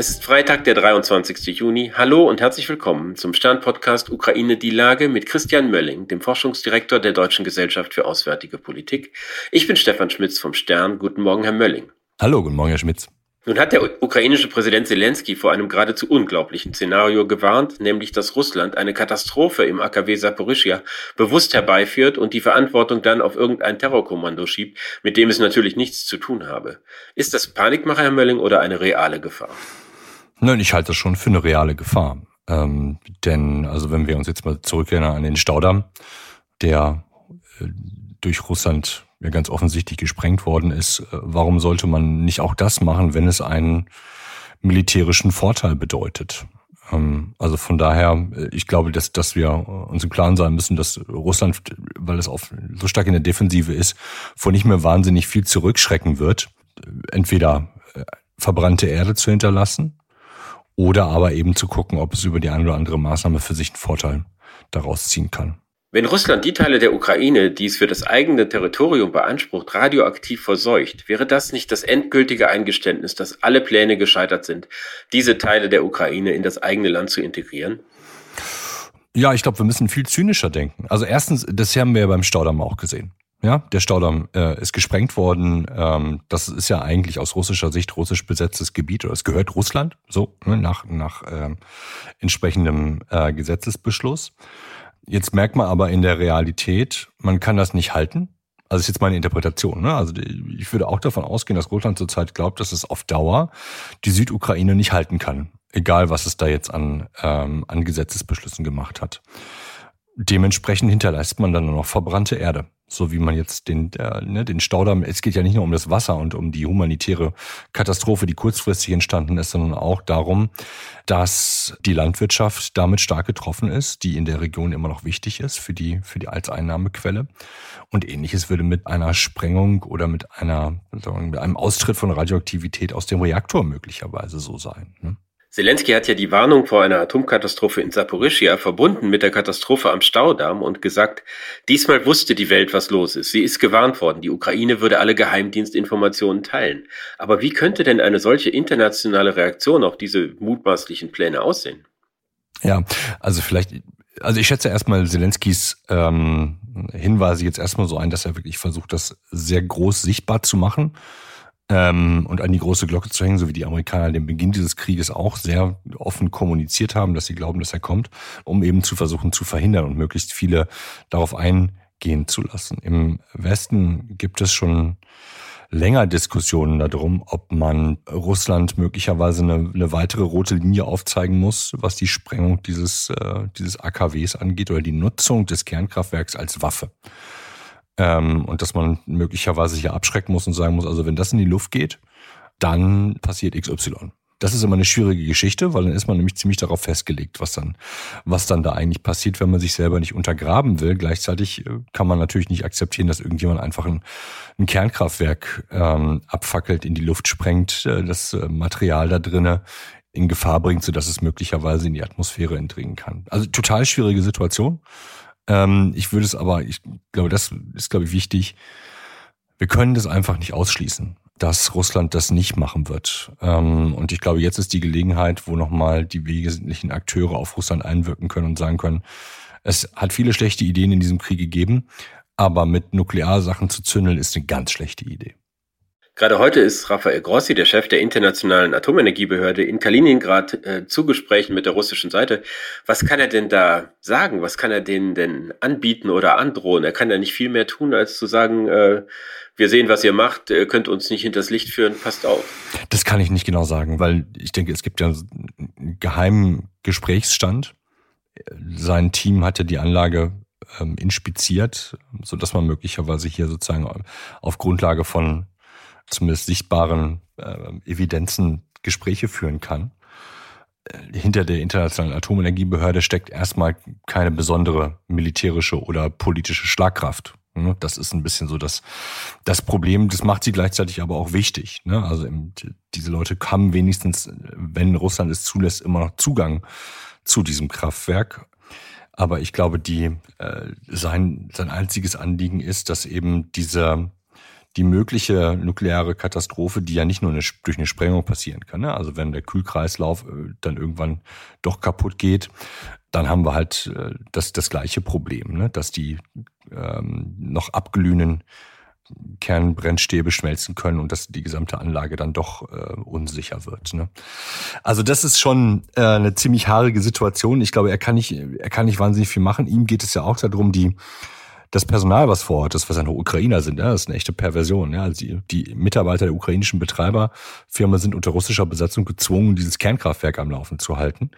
Es ist Freitag, der 23. Juni. Hallo und herzlich willkommen zum Stern-Podcast Ukraine die Lage mit Christian Mölling, dem Forschungsdirektor der Deutschen Gesellschaft für Auswärtige Politik. Ich bin Stefan Schmitz vom Stern. Guten Morgen, Herr Mölling. Hallo, guten Morgen, Herr Schmitz. Nun hat der ukrainische Präsident Zelensky vor einem geradezu unglaublichen Szenario gewarnt, nämlich dass Russland eine Katastrophe im AKW Saporischia bewusst herbeiführt und die Verantwortung dann auf irgendein Terrorkommando schiebt, mit dem es natürlich nichts zu tun habe. Ist das Panikmacher, Herr Mölling, oder eine reale Gefahr? Nein, ich halte das schon für eine reale Gefahr. Ähm, denn, also wenn wir uns jetzt mal zurückerinnern an den Staudamm, der äh, durch Russland ja ganz offensichtlich gesprengt worden ist, äh, warum sollte man nicht auch das machen, wenn es einen militärischen Vorteil bedeutet? Ähm, also von daher, äh, ich glaube, dass, dass wir uns im Klaren sein müssen, dass Russland, weil es auf, so stark in der Defensive ist, vor nicht mehr wahnsinnig viel zurückschrecken wird. Entweder verbrannte Erde zu hinterlassen oder aber eben zu gucken, ob es über die eine oder andere Maßnahme für sich einen Vorteil daraus ziehen kann. Wenn Russland die Teile der Ukraine, die es für das eigene Territorium beansprucht, radioaktiv verseucht, wäre das nicht das endgültige Eingeständnis, dass alle Pläne gescheitert sind, diese Teile der Ukraine in das eigene Land zu integrieren? Ja, ich glaube, wir müssen viel zynischer denken. Also erstens, das haben wir ja beim Staudamm auch gesehen. Ja, der Staudamm äh, ist gesprengt worden. Ähm, das ist ja eigentlich aus russischer Sicht russisch besetztes Gebiet oder es gehört Russland, so ne, nach nach äh, entsprechendem äh, Gesetzesbeschluss. Jetzt merkt man aber in der Realität, man kann das nicht halten. Also ist jetzt meine Interpretation. Ne? Also ich würde auch davon ausgehen, dass Russland zurzeit glaubt, dass es auf Dauer die Südukraine nicht halten kann, egal was es da jetzt an ähm, an Gesetzesbeschlüssen gemacht hat. Dementsprechend hinterlässt man dann nur noch verbrannte Erde so wie man jetzt den, äh, ne, den Staudamm, es geht ja nicht nur um das Wasser und um die humanitäre Katastrophe, die kurzfristig entstanden ist, sondern auch darum, dass die Landwirtschaft damit stark getroffen ist, die in der Region immer noch wichtig ist für die, für die als Einnahmequelle. Und ähnliches würde mit einer Sprengung oder mit einer, sagen, mit einem Austritt von Radioaktivität aus dem Reaktor möglicherweise so sein. Ne? Zelensky hat ja die Warnung vor einer Atomkatastrophe in Saporischia verbunden mit der Katastrophe am Staudamm und gesagt, diesmal wusste die Welt, was los ist. Sie ist gewarnt worden. Die Ukraine würde alle Geheimdienstinformationen teilen. Aber wie könnte denn eine solche internationale Reaktion auf diese mutmaßlichen Pläne aussehen? Ja, also vielleicht, also ich schätze erstmal Zelenskys ähm, Hinweise jetzt erstmal so ein, dass er wirklich versucht, das sehr groß sichtbar zu machen ähm, und an die große Glocke zu hängen, so wie die Amerikaner den Beginn dieses Krieges auch sehr offen kommuniziert haben, dass sie glauben, dass er kommt, um eben zu versuchen zu verhindern und möglichst viele darauf eingehen zu lassen. Im Westen gibt es schon länger Diskussionen darum, ob man Russland möglicherweise eine, eine, weitere rote Linie aufzeigen muss, was die Sprengung dieses, äh, dieses AKWs angeht oder die Nutzung des Kernkraftwerks als Waffe. Ähm, und dass man möglicherweise hier abschrecken muss und sagen muss, also wenn das in die Luft geht, dann passiert XY. Das ist immer eine schwierige Geschichte, weil dann ist man nämlich ziemlich darauf festgelegt, was dann, was dann da eigentlich passiert, wenn man sich selber nicht untergraben will. Gleichzeitig äh, kann man natürlich nicht akzeptieren, dass irgendjemand einfach ein, ein Kernkraftwerk ähm, abfackelt, in die Luft sprengt, äh, das äh, Material da drinnen in Gefahr bringt, sodass es möglicherweise in die Atmosphäre entdringen kann. Also total schwierige Situation. Ähm, ich würde es aber, ich glaube, das ist, glaube ich, wichtig. Wir können das einfach nicht ausschließen, dass Russland das nicht machen wird. Ähm, und ich glaube, jetzt ist die Gelegenheit, wo nochmal die wesentlichen Akteure auf Russland einwirken können und sagen können, es hat viele schlechte Ideen in diesem Krieg gegeben, aber mit Nuklearsachen zu zündeln ist eine ganz schlechte Idee. Gerade heute ist Rafael Grossi, der Chef der Internationalen Atomenergiebehörde, in Kaliningrad äh, zu Gesprächen mit der russischen Seite. Was kann er denn da sagen? Was kann er denen denn anbieten oder androhen? Er kann ja nicht viel mehr tun, als zu sagen, äh, wir sehen, was ihr macht, ihr könnt uns nicht hinters Licht führen, passt auf. Das kann ich nicht genau sagen, weil ich denke, es gibt ja einen geheimen Gesprächsstand. Sein Team hatte die Anlage ähm, inspiziert, so dass man möglicherweise hier sozusagen auf Grundlage von zumindest sichtbaren äh, Evidenzen Gespräche führen kann. Äh, hinter der Internationalen Atomenergiebehörde steckt erstmal keine besondere militärische oder politische Schlagkraft. Ne? Das ist ein bisschen so das, das Problem. Das macht sie gleichzeitig aber auch wichtig. Ne? Also diese Leute haben wenigstens, wenn Russland es zulässt, immer noch Zugang zu diesem Kraftwerk. Aber ich glaube, die, äh, sein, sein einziges Anliegen ist, dass eben diese die mögliche nukleare Katastrophe, die ja nicht nur eine, durch eine Sprengung passieren kann. Ne? Also wenn der Kühlkreislauf äh, dann irgendwann doch kaputt geht, dann haben wir halt äh, das, das gleiche Problem, ne? dass die ähm, noch abglühenden Kernbrennstäbe schmelzen können und dass die gesamte Anlage dann doch äh, unsicher wird. Ne? Also das ist schon äh, eine ziemlich haarige Situation. Ich glaube, er kann nicht, er kann nicht wahnsinnig viel machen. Ihm geht es ja auch darum, die das Personal, was vor Ort ist, was ja nur Ukrainer sind, ja, das ist eine echte Perversion. Ja. Also die, die Mitarbeiter der ukrainischen Betreiberfirma sind unter russischer Besatzung gezwungen, dieses Kernkraftwerk am Laufen zu halten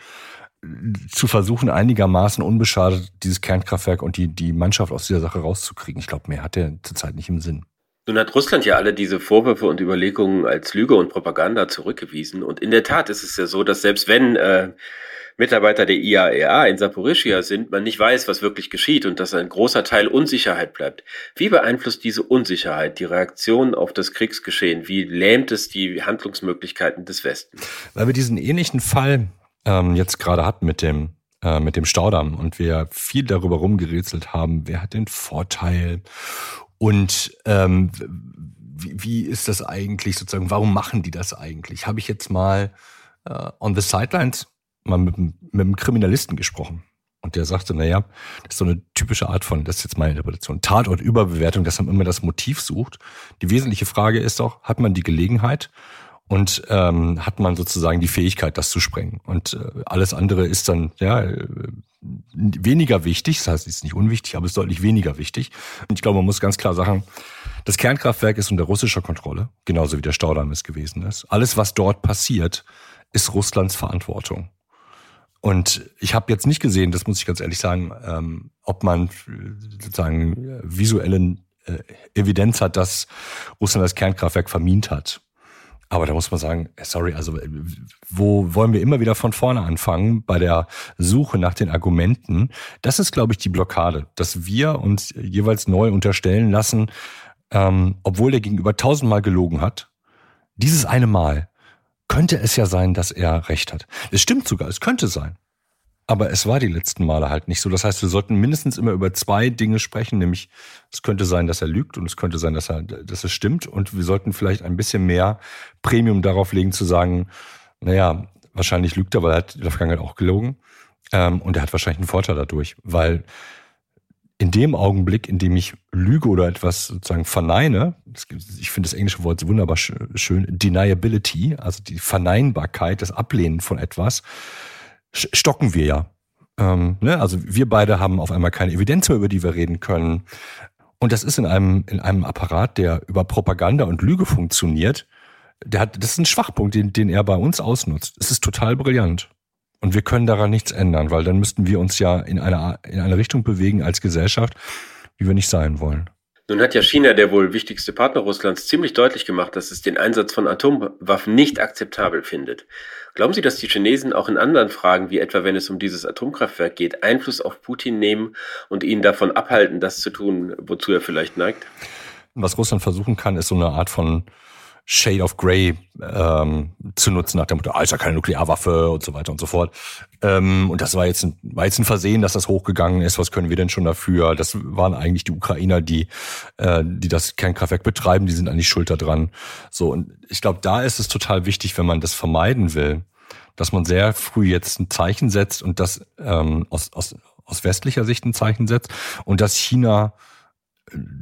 zu versuchen, einigermaßen unbeschadet dieses Kernkraftwerk und die, die Mannschaft aus dieser Sache rauszukriegen. Ich glaube, mehr hat er zurzeit nicht im Sinn. Nun hat Russland ja alle diese Vorwürfe und Überlegungen als Lüge und Propaganda zurückgewiesen. Und in der Tat ist es ja so, dass selbst wenn äh, Mitarbeiter der IAEA e in Saporischia sind, man nicht weiß, was wirklich geschieht und dass ein großer Teil Unsicherheit bleibt. Wie beeinflusst diese Unsicherheit die Reaktion auf das Kriegsgeschehen? Wie lähmt es die Handlungsmöglichkeiten des Westens? Weil wir diesen ähnlichen Fall ähm, jetzt gerade hatten mit dem äh, mit dem Staudamm und wir viel darüber rumgerätselt haben, wer hat den Vorteil und ähm, wie, ist das eigentlich sozusagen, warum machen die das eigentlich? Habe ich jetzt mal äh, on the sidelines mal mit, mit einem Kriminalisten gesprochen. Und der sagte, naja, das ist so eine typische Art von, das ist jetzt meine Interpretation, Tatortüberbewertung, dass man immer das Motiv sucht. Die wesentliche Frage ist doch, hat man die Gelegenheit und ähm, hat man sozusagen die Fähigkeit, das zu sprengen. Und äh, alles andere ist dann ja äh, weniger wichtig. Das heißt, es ist nicht unwichtig, aber es ist deutlich weniger wichtig. Und ich glaube, man muss ganz klar sagen, das Kernkraftwerk ist unter russischer Kontrolle, genauso wie der Staudamm es gewesen ist. Alles, was dort passiert, ist Russlands Verantwortung. Und ich habe jetzt nicht gesehen, das muss ich ganz ehrlich sagen, ähm, ob man sozusagen visuelle äh, Evidenz hat, dass Russland das Kernkraftwerk vermint hat. Aber da muss man sagen, äh, sorry, also äh, wo wollen wir immer wieder von vorne anfangen bei der Suche nach den Argumenten? Das ist, glaube ich, die Blockade, dass wir uns jeweils neu unterstellen lassen, ähm, obwohl der Gegenüber tausendmal gelogen hat, dieses eine Mal könnte es ja sein, dass er recht hat. Es stimmt sogar, es könnte sein. Aber es war die letzten Male halt nicht so. Das heißt, wir sollten mindestens immer über zwei Dinge sprechen, nämlich es könnte sein, dass er lügt und es könnte sein, dass er, dass es stimmt. Und wir sollten vielleicht ein bisschen mehr Premium darauf legen, zu sagen, naja, wahrscheinlich lügt er, weil er hat in der Vergangenheit auch gelogen. Ähm, und er hat wahrscheinlich einen Vorteil dadurch, weil in dem Augenblick, in dem ich lüge oder etwas sozusagen verneine, ich finde das englische Wort wunderbar schön, Deniability, also die Verneinbarkeit, das Ablehnen von etwas, stocken wir ja. Ähm, ne? Also wir beide haben auf einmal keine Evidenz mehr, über die wir reden können. Und das ist in einem, in einem Apparat, der über Propaganda und Lüge funktioniert, der hat, das ist ein Schwachpunkt, den, den er bei uns ausnutzt. Es ist total brillant. Und wir können daran nichts ändern, weil dann müssten wir uns ja in eine, in eine Richtung bewegen als Gesellschaft, wie wir nicht sein wollen. Nun hat ja China, der wohl wichtigste Partner Russlands, ziemlich deutlich gemacht, dass es den Einsatz von Atomwaffen nicht akzeptabel findet. Glauben Sie, dass die Chinesen auch in anderen Fragen, wie etwa wenn es um dieses Atomkraftwerk geht, Einfluss auf Putin nehmen und ihn davon abhalten, das zu tun, wozu er vielleicht neigt? Was Russland versuchen kann, ist so eine Art von Shade of Grey ähm, zu nutzen, nach dem Motto, ah, ist ja keine Nuklearwaffe und so weiter und so fort. Ähm, und das war jetzt, ein, war jetzt ein Versehen, dass das hochgegangen ist. Was können wir denn schon dafür? Das waren eigentlich die Ukrainer, die, äh, die das Kernkraftwerk betreiben, die sind eigentlich schulter dran. So, und ich glaube, da ist es total wichtig, wenn man das vermeiden will, dass man sehr früh jetzt ein Zeichen setzt und das ähm, aus, aus, aus westlicher Sicht ein Zeichen setzt und dass China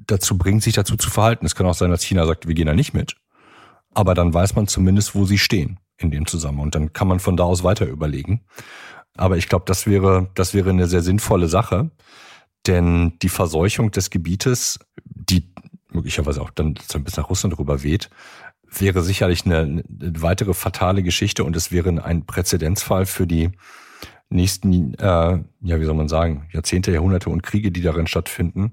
dazu bringt, sich dazu zu verhalten. Es kann auch sein, dass China sagt, wir gehen da nicht mit aber dann weiß man zumindest, wo sie stehen in dem Zusammenhang. Und dann kann man von da aus weiter überlegen. Aber ich glaube, das wäre, das wäre eine sehr sinnvolle Sache, denn die Verseuchung des Gebietes, die möglicherweise auch dann so ein bisschen nach Russland rüber weht, wäre sicherlich eine, eine weitere fatale Geschichte und es wäre ein Präzedenzfall für die nächsten, äh, ja, wie soll man sagen, Jahrzehnte, Jahrhunderte und Kriege, die darin stattfinden,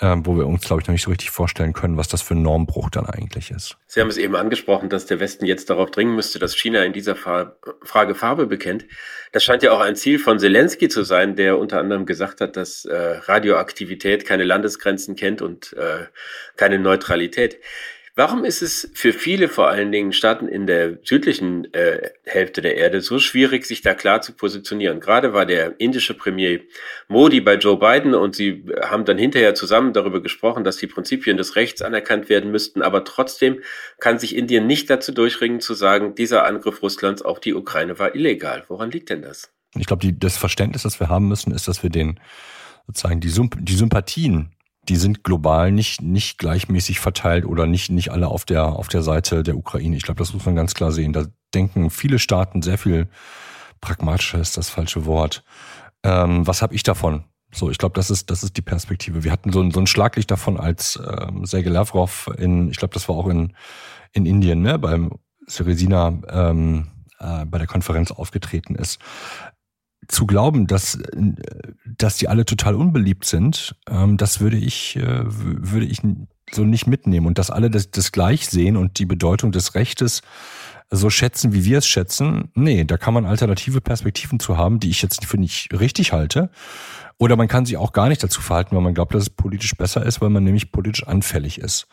ähm, wo wir uns, glaube ich, noch nicht so richtig vorstellen können, was das für ein Normbruch dann eigentlich ist. Sie haben es eben angesprochen, dass der Westen jetzt darauf dringen müsste, dass China in dieser Frage Farbe bekennt. Das scheint ja auch ein Ziel von Zelensky zu sein, der unter anderem gesagt hat, dass äh, Radioaktivität keine Landesgrenzen kennt und äh, keine Neutralität. Warum ist es für viele, vor allen Dingen Staaten in der südlichen äh, Hälfte der Erde, so schwierig, sich da klar zu positionieren? Gerade war der indische Premier Modi bei Joe Biden und sie haben dann hinterher zusammen darüber gesprochen, dass die Prinzipien des Rechts anerkannt werden müssten. Aber trotzdem kann sich Indien nicht dazu durchringen, zu sagen, dieser Angriff Russlands auf die Ukraine war illegal. Woran liegt denn das? Ich glaube, das Verständnis, das wir haben müssen, ist, dass wir den sozusagen die, Symp die Sympathien die sind global nicht, nicht gleichmäßig verteilt oder nicht, nicht alle auf der, auf der Seite der Ukraine. Ich glaube, das muss man ganz klar sehen. Da denken viele Staaten sehr viel pragmatischer ist das falsche Wort. Ähm, was habe ich davon? So, ich glaube, das ist, das ist die Perspektive. Wir hatten so ein, so ein Schlaglicht davon, als ähm, Sergei Lavrov in, ich glaube, das war auch in, in Indien, ne, beim Syrizina ähm, äh, bei der Konferenz aufgetreten ist zu glauben, dass, dass die alle total unbeliebt sind, ähm, das würde ich, äh, würde ich so nicht mitnehmen. Und dass alle das, das gleich sehen und die Bedeutung des Rechtes so schätzen, wie wir es schätzen, nee, da kann man alternative Perspektiven zu haben, die ich jetzt für nicht richtig halte. Oder man kann sich auch gar nicht dazu verhalten, weil man glaubt, dass es politisch besser ist, weil man nämlich politisch anfällig ist.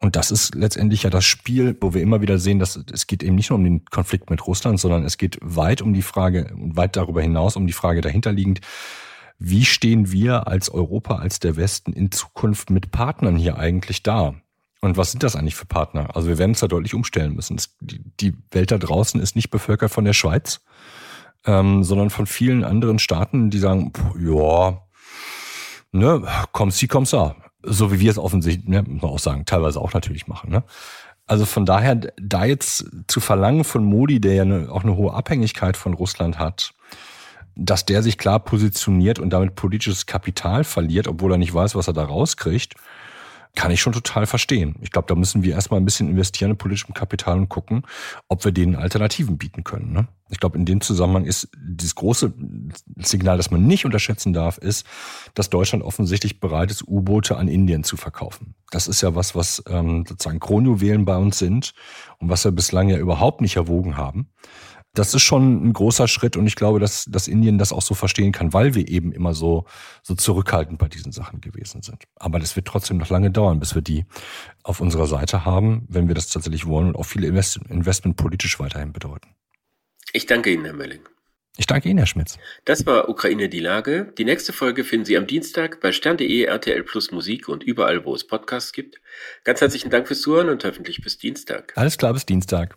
Und das ist letztendlich ja das Spiel, wo wir immer wieder sehen, dass es geht eben nicht nur um den Konflikt mit Russland, sondern es geht weit um die Frage und weit darüber hinaus um die Frage dahinterliegend, wie stehen wir als Europa, als der Westen in Zukunft mit Partnern hier eigentlich da? Und was sind das eigentlich für Partner? Also wir werden uns da deutlich umstellen müssen. Die Welt da draußen ist nicht bevölkert von der Schweiz, ähm, sondern von vielen anderen Staaten, die sagen, ja, ne, komm sie, komm sa. So wie wir es offensichtlich, ne, muss man auch sagen, teilweise auch natürlich machen. Ne? Also von daher, da jetzt zu verlangen von Modi, der ja eine, auch eine hohe Abhängigkeit von Russland hat, dass der sich klar positioniert und damit politisches Kapital verliert, obwohl er nicht weiß, was er da rauskriegt, kann ich schon total verstehen. Ich glaube, da müssen wir erstmal ein bisschen investieren in politischem Kapital und gucken, ob wir denen Alternativen bieten können. Ne? Ich glaube, in dem Zusammenhang ist dieses große Signal, das man nicht unterschätzen darf, ist, dass Deutschland offensichtlich bereit ist, U-Boote an Indien zu verkaufen. Das ist ja was, was ähm, sozusagen Kronjuwelen bei uns sind und was wir bislang ja überhaupt nicht erwogen haben das ist schon ein großer Schritt und ich glaube, dass, dass Indien das auch so verstehen kann, weil wir eben immer so, so zurückhaltend bei diesen Sachen gewesen sind. Aber das wird trotzdem noch lange dauern, bis wir die auf unserer Seite haben, wenn wir das tatsächlich wollen und auch viele Invest Investment politisch weiterhin bedeuten. Ich danke Ihnen, Herr Mölling. Ich danke Ihnen, Herr Schmitz. Das war Ukraine die Lage. Die nächste Folge finden Sie am Dienstag bei stern.de, RTL Plus Musik und überall, wo es Podcasts gibt. Ganz herzlichen Dank fürs Zuhören und hoffentlich bis Dienstag. Alles klar, bis Dienstag.